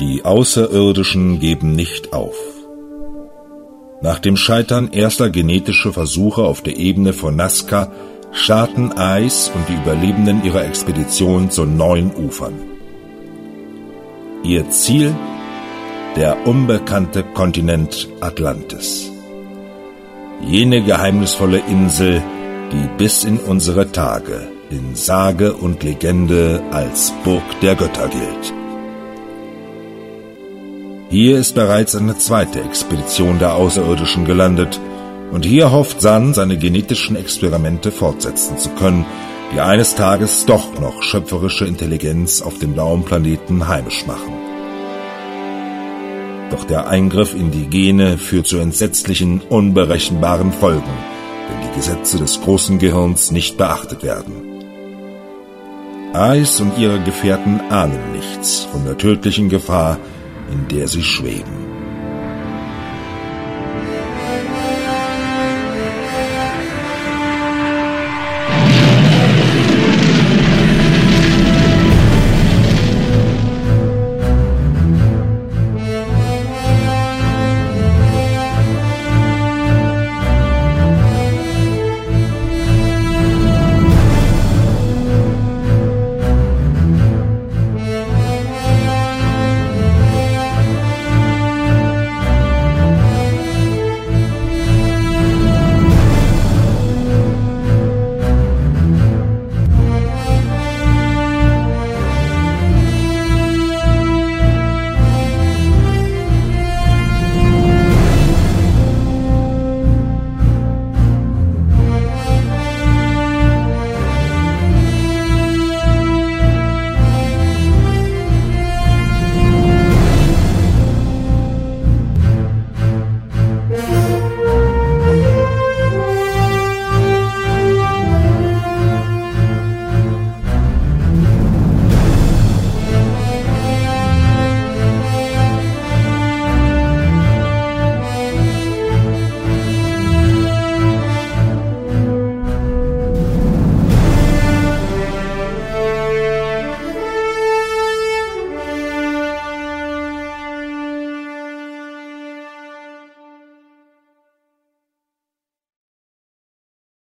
Die Außerirdischen geben nicht auf. Nach dem Scheitern erster genetischer Versuche auf der Ebene von Nazca starten Ice und die Überlebenden ihrer Expedition zu neuen Ufern. Ihr Ziel? Der unbekannte Kontinent Atlantis. Jene geheimnisvolle Insel, die bis in unsere Tage in Sage und Legende als Burg der Götter gilt. Hier ist bereits eine zweite Expedition der Außerirdischen gelandet, und hier hofft San, seine genetischen Experimente fortsetzen zu können, die eines Tages doch noch schöpferische Intelligenz auf dem blauen Planeten heimisch machen. Doch der Eingriff in die Gene führt zu entsetzlichen, unberechenbaren Folgen, wenn die Gesetze des großen Gehirns nicht beachtet werden. Ice und ihre Gefährten ahnen nichts von der tödlichen Gefahr, in der sie schweben.